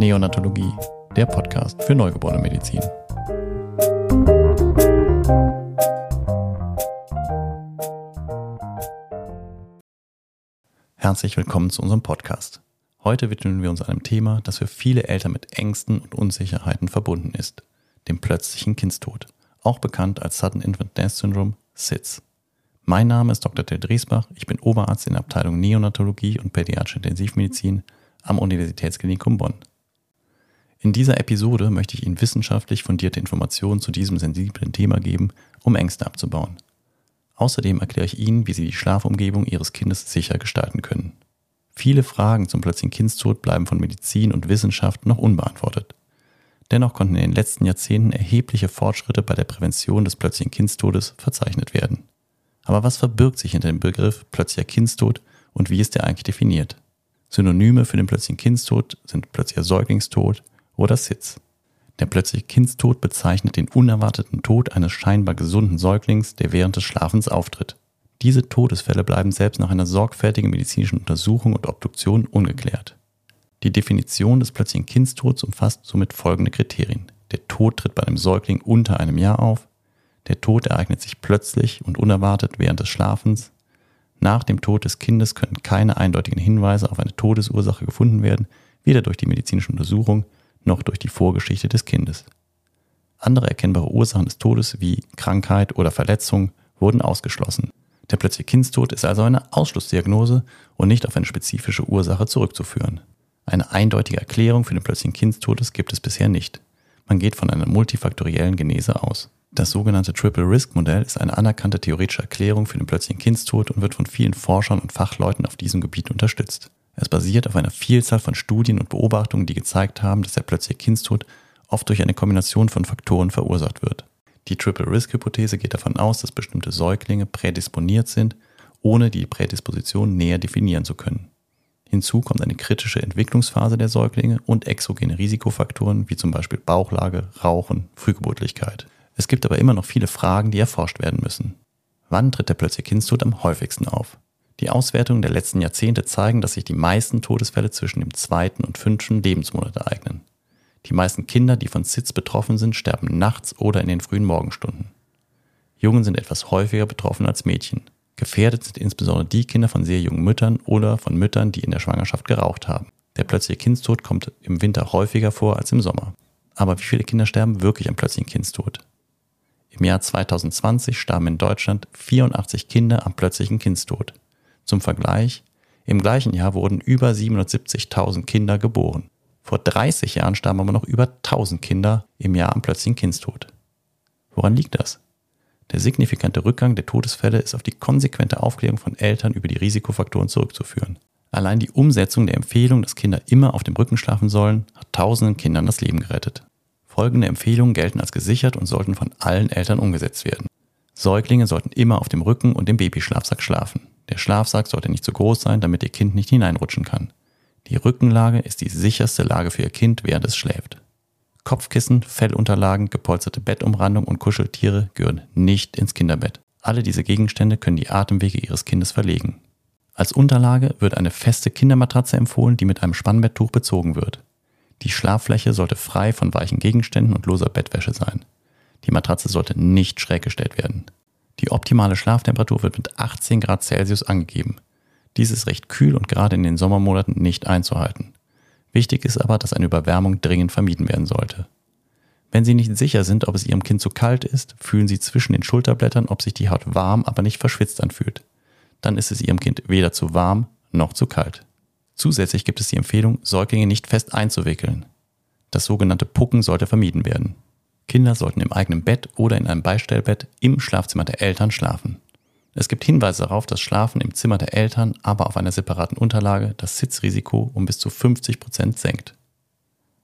Neonatologie, der Podcast für neugeborene Medizin. Herzlich willkommen zu unserem Podcast. Heute widmen wir uns einem Thema, das für viele Eltern mit Ängsten und Unsicherheiten verbunden ist, dem plötzlichen Kindstod, auch bekannt als Sudden Infant Death Syndrome, SIDS. Mein Name ist Dr. Ted Driesbach, ich bin Oberarzt in der Abteilung Neonatologie und Pädiatrische Intensivmedizin am Universitätsklinikum Bonn. In dieser Episode möchte ich Ihnen wissenschaftlich fundierte Informationen zu diesem sensiblen Thema geben, um Ängste abzubauen. Außerdem erkläre ich Ihnen, wie Sie die Schlafumgebung Ihres Kindes sicher gestalten können. Viele Fragen zum plötzlichen Kindstod bleiben von Medizin und Wissenschaft noch unbeantwortet. Dennoch konnten in den letzten Jahrzehnten erhebliche Fortschritte bei der Prävention des plötzlichen Kindstodes verzeichnet werden. Aber was verbirgt sich hinter dem Begriff plötzlicher Kindstod und wie ist der eigentlich definiert? Synonyme für den plötzlichen Kindstod sind plötzlicher Säuglingstod oder SIDS. Der plötzliche Kindstod bezeichnet den unerwarteten Tod eines scheinbar gesunden Säuglings, der während des Schlafens auftritt. Diese Todesfälle bleiben selbst nach einer sorgfältigen medizinischen Untersuchung und Obduktion ungeklärt. Die Definition des plötzlichen Kindstods umfasst somit folgende Kriterien. Der Tod tritt bei einem Säugling unter einem Jahr auf, der Tod ereignet sich plötzlich und unerwartet während des Schlafens. Nach dem Tod des Kindes können keine eindeutigen Hinweise auf eine Todesursache gefunden werden, weder durch die medizinische Untersuchung noch durch die Vorgeschichte des Kindes. Andere erkennbare Ursachen des Todes wie Krankheit oder Verletzung wurden ausgeschlossen. Der plötzliche Kindstod ist also eine Ausschlussdiagnose und nicht auf eine spezifische Ursache zurückzuführen. Eine eindeutige Erklärung für den plötzlichen Kindstodes gibt es bisher nicht. Man geht von einer multifaktoriellen Genese aus. Das sogenannte Triple Risk Modell ist eine anerkannte theoretische Erklärung für den plötzlichen Kindstod und wird von vielen Forschern und Fachleuten auf diesem Gebiet unterstützt. Es basiert auf einer Vielzahl von Studien und Beobachtungen, die gezeigt haben, dass der plötzliche Kindstod oft durch eine Kombination von Faktoren verursacht wird. Die Triple Risk Hypothese geht davon aus, dass bestimmte Säuglinge prädisponiert sind, ohne die Prädisposition näher definieren zu können. Hinzu kommt eine kritische Entwicklungsphase der Säuglinge und exogene Risikofaktoren wie zum Beispiel Bauchlage, Rauchen, Frühgeburtlichkeit. Es gibt aber immer noch viele Fragen, die erforscht werden müssen. Wann tritt der plötzliche Kindstod am häufigsten auf? Die Auswertungen der letzten Jahrzehnte zeigen, dass sich die meisten Todesfälle zwischen dem zweiten und fünften Lebensmonat ereignen. Die meisten Kinder, die von SIDS betroffen sind, sterben nachts oder in den frühen Morgenstunden. Jungen sind etwas häufiger betroffen als Mädchen. Gefährdet sind insbesondere die Kinder von sehr jungen Müttern oder von Müttern, die in der Schwangerschaft geraucht haben. Der plötzliche Kindstod kommt im Winter häufiger vor als im Sommer. Aber wie viele Kinder sterben wirklich am plötzlichen Kindstod? Im Jahr 2020 starben in Deutschland 84 Kinder am plötzlichen Kindstod. Zum Vergleich, im gleichen Jahr wurden über 770.000 Kinder geboren. Vor 30 Jahren starben aber noch über 1000 Kinder im Jahr am plötzlichen Kindstod. Woran liegt das? Der signifikante Rückgang der Todesfälle ist auf die konsequente Aufklärung von Eltern über die Risikofaktoren zurückzuführen. Allein die Umsetzung der Empfehlung, dass Kinder immer auf dem Rücken schlafen sollen, hat tausenden Kindern das Leben gerettet. Folgende Empfehlungen gelten als gesichert und sollten von allen Eltern umgesetzt werden. Säuglinge sollten immer auf dem Rücken und im Babyschlafsack schlafen. Der Schlafsack sollte nicht zu groß sein, damit Ihr Kind nicht hineinrutschen kann. Die Rückenlage ist die sicherste Lage für Ihr Kind, während es schläft. Kopfkissen, Fellunterlagen, gepolsterte Bettumrandung und Kuscheltiere gehören nicht ins Kinderbett. Alle diese Gegenstände können die Atemwege Ihres Kindes verlegen. Als Unterlage wird eine feste Kindermatratze empfohlen, die mit einem Spannbetttuch bezogen wird. Die Schlaffläche sollte frei von weichen Gegenständen und loser Bettwäsche sein. Die Matratze sollte nicht schräg gestellt werden. Die optimale Schlaftemperatur wird mit 18 Grad Celsius angegeben. Dies ist recht kühl und gerade in den Sommermonaten nicht einzuhalten. Wichtig ist aber, dass eine Überwärmung dringend vermieden werden sollte. Wenn Sie nicht sicher sind, ob es Ihrem Kind zu kalt ist, fühlen Sie zwischen den Schulterblättern, ob sich die Haut warm, aber nicht verschwitzt anfühlt. Dann ist es Ihrem Kind weder zu warm noch zu kalt. Zusätzlich gibt es die Empfehlung, Säuglinge nicht fest einzuwickeln. Das sogenannte Pucken sollte vermieden werden. Kinder sollten im eigenen Bett oder in einem Beistellbett im Schlafzimmer der Eltern schlafen. Es gibt Hinweise darauf, dass Schlafen im Zimmer der Eltern, aber auf einer separaten Unterlage das Sitzrisiko um bis zu 50 Prozent senkt.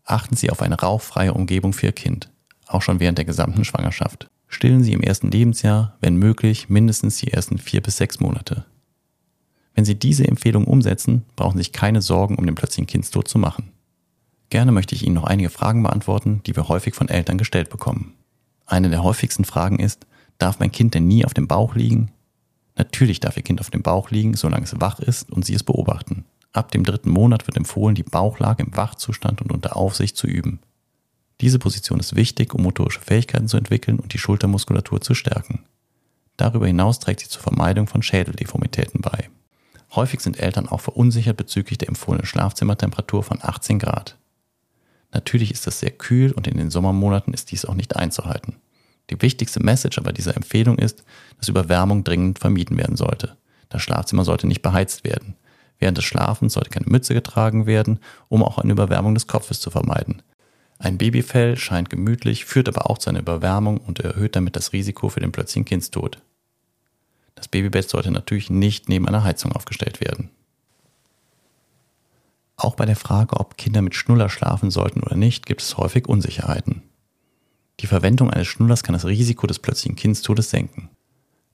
Achten Sie auf eine rauchfreie Umgebung für Ihr Kind, auch schon während der gesamten Schwangerschaft. Stillen Sie im ersten Lebensjahr, wenn möglich, mindestens die ersten vier bis sechs Monate. Wenn Sie diese Empfehlung umsetzen, brauchen Sie sich keine Sorgen um den plötzlichen Kindstod zu machen. Gerne möchte ich Ihnen noch einige Fragen beantworten, die wir häufig von Eltern gestellt bekommen. Eine der häufigsten Fragen ist, darf mein Kind denn nie auf dem Bauch liegen? Natürlich darf Ihr Kind auf dem Bauch liegen, solange es wach ist und Sie es beobachten. Ab dem dritten Monat wird empfohlen, die Bauchlage im Wachzustand und unter Aufsicht zu üben. Diese Position ist wichtig, um motorische Fähigkeiten zu entwickeln und die Schultermuskulatur zu stärken. Darüber hinaus trägt sie zur Vermeidung von Schädeldeformitäten bei. Häufig sind Eltern auch verunsichert bezüglich der empfohlenen Schlafzimmertemperatur von 18 Grad. Natürlich ist das sehr kühl und in den Sommermonaten ist dies auch nicht einzuhalten. Die wichtigste Message aber dieser Empfehlung ist, dass Überwärmung dringend vermieden werden sollte. Das Schlafzimmer sollte nicht beheizt werden. Während des Schlafens sollte keine Mütze getragen werden, um auch eine Überwärmung des Kopfes zu vermeiden. Ein Babyfell scheint gemütlich, führt aber auch zu einer Überwärmung und erhöht damit das Risiko für den plötzlichen Kindstod. Das Babybett sollte natürlich nicht neben einer Heizung aufgestellt werden. Auch bei der Frage, ob Kinder mit Schnuller schlafen sollten oder nicht, gibt es häufig Unsicherheiten. Die Verwendung eines Schnullers kann das Risiko des plötzlichen Kindstodes senken.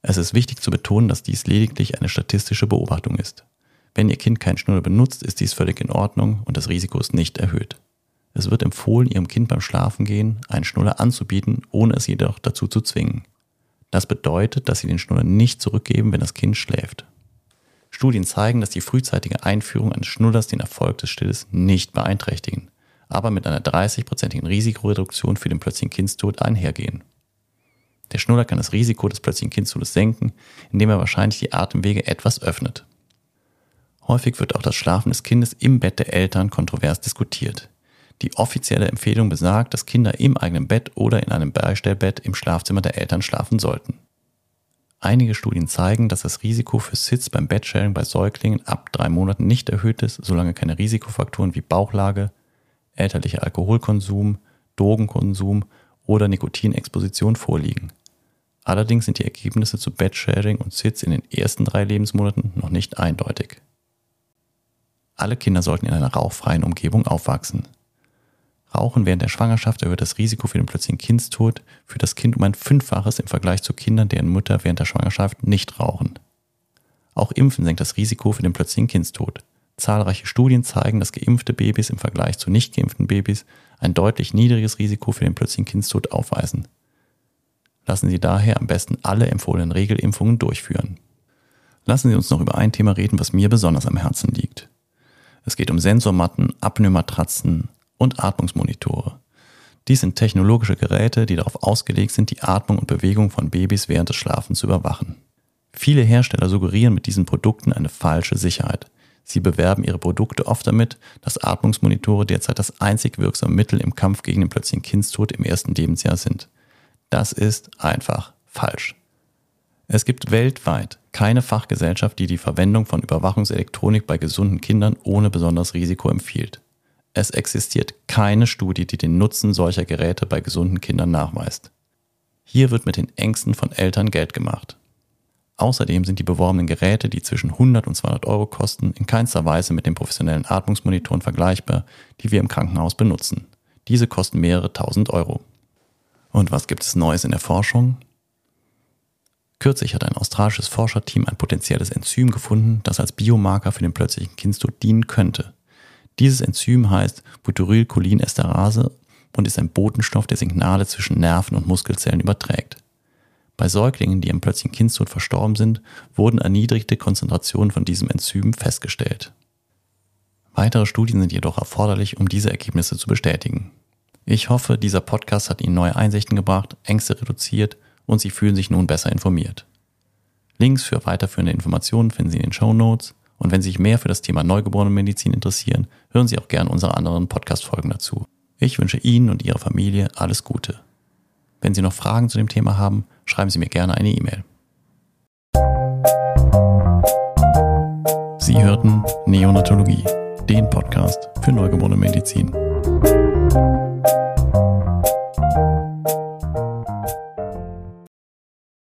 Es ist wichtig zu betonen, dass dies lediglich eine statistische Beobachtung ist. Wenn Ihr Kind keinen Schnuller benutzt, ist dies völlig in Ordnung und das Risiko ist nicht erhöht. Es wird empfohlen, Ihrem Kind beim Schlafengehen einen Schnuller anzubieten, ohne es jedoch dazu zu zwingen. Das bedeutet, dass Sie den Schnuller nicht zurückgeben, wenn das Kind schläft. Studien zeigen, dass die frühzeitige Einführung eines Schnullers den Erfolg des Stilles nicht beeinträchtigen, aber mit einer 30-prozentigen Risikoreduktion für den plötzlichen Kindstod einhergehen. Der Schnuller kann das Risiko des plötzlichen Kindstodes senken, indem er wahrscheinlich die Atemwege etwas öffnet. Häufig wird auch das Schlafen des Kindes im Bett der Eltern kontrovers diskutiert. Die offizielle Empfehlung besagt, dass Kinder im eigenen Bett oder in einem Beistellbett im Schlafzimmer der Eltern schlafen sollten. Einige Studien zeigen, dass das Risiko für Sitz beim Bettsharing bei Säuglingen ab drei Monaten nicht erhöht ist, solange keine Risikofaktoren wie Bauchlage, elterlicher Alkoholkonsum, Drogenkonsum oder Nikotinexposition vorliegen. Allerdings sind die Ergebnisse zu Bettsharing und Sitz in den ersten drei Lebensmonaten noch nicht eindeutig. Alle Kinder sollten in einer rauchfreien Umgebung aufwachsen. Rauchen während der Schwangerschaft erhöht das Risiko für den plötzlichen Kindstod für das Kind um ein Fünffaches im Vergleich zu Kindern, deren Mütter während der Schwangerschaft nicht rauchen. Auch Impfen senkt das Risiko für den plötzlichen Kindstod. Zahlreiche Studien zeigen, dass geimpfte Babys im Vergleich zu nicht geimpften Babys ein deutlich niedriges Risiko für den plötzlichen Kindstod aufweisen. Lassen Sie daher am besten alle empfohlenen Regelimpfungen durchführen. Lassen Sie uns noch über ein Thema reden, was mir besonders am Herzen liegt. Es geht um Sensormatten, Apnoematratzen, und Atmungsmonitore. Dies sind technologische Geräte, die darauf ausgelegt sind, die Atmung und Bewegung von Babys während des Schlafens zu überwachen. Viele Hersteller suggerieren mit diesen Produkten eine falsche Sicherheit. Sie bewerben ihre Produkte oft damit, dass Atmungsmonitore derzeit das einzig wirksame Mittel im Kampf gegen den plötzlichen Kindstod im ersten Lebensjahr sind. Das ist einfach falsch. Es gibt weltweit keine Fachgesellschaft, die die Verwendung von Überwachungselektronik bei gesunden Kindern ohne besonderes Risiko empfiehlt. Es existiert keine Studie, die den Nutzen solcher Geräte bei gesunden Kindern nachweist. Hier wird mit den Ängsten von Eltern Geld gemacht. Außerdem sind die beworbenen Geräte, die zwischen 100 und 200 Euro kosten, in keinster Weise mit den professionellen Atmungsmonitoren vergleichbar, die wir im Krankenhaus benutzen. Diese kosten mehrere tausend Euro. Und was gibt es Neues in der Forschung? Kürzlich hat ein australisches Forscherteam ein potenzielles Enzym gefunden, das als Biomarker für den plötzlichen Kindstod dienen könnte. Dieses Enzym heißt Butyrylcholinesterase und ist ein Botenstoff, der Signale zwischen Nerven und Muskelzellen überträgt. Bei Säuglingen, die im plötzlichen Kindstod verstorben sind, wurden erniedrigte Konzentrationen von diesem Enzym festgestellt. Weitere Studien sind jedoch erforderlich, um diese Ergebnisse zu bestätigen. Ich hoffe, dieser Podcast hat Ihnen neue Einsichten gebracht, Ängste reduziert und Sie fühlen sich nun besser informiert. Links für weiterführende Informationen finden Sie in den Show Notes und wenn Sie sich mehr für das Thema Neugeborenenmedizin interessieren, hören Sie auch gerne unsere anderen Podcast-Folgen dazu. Ich wünsche Ihnen und Ihrer Familie alles Gute. Wenn Sie noch Fragen zu dem Thema haben, schreiben Sie mir gerne eine E-Mail. Sie hörten Neonatologie, den Podcast für Neugeborene Medizin.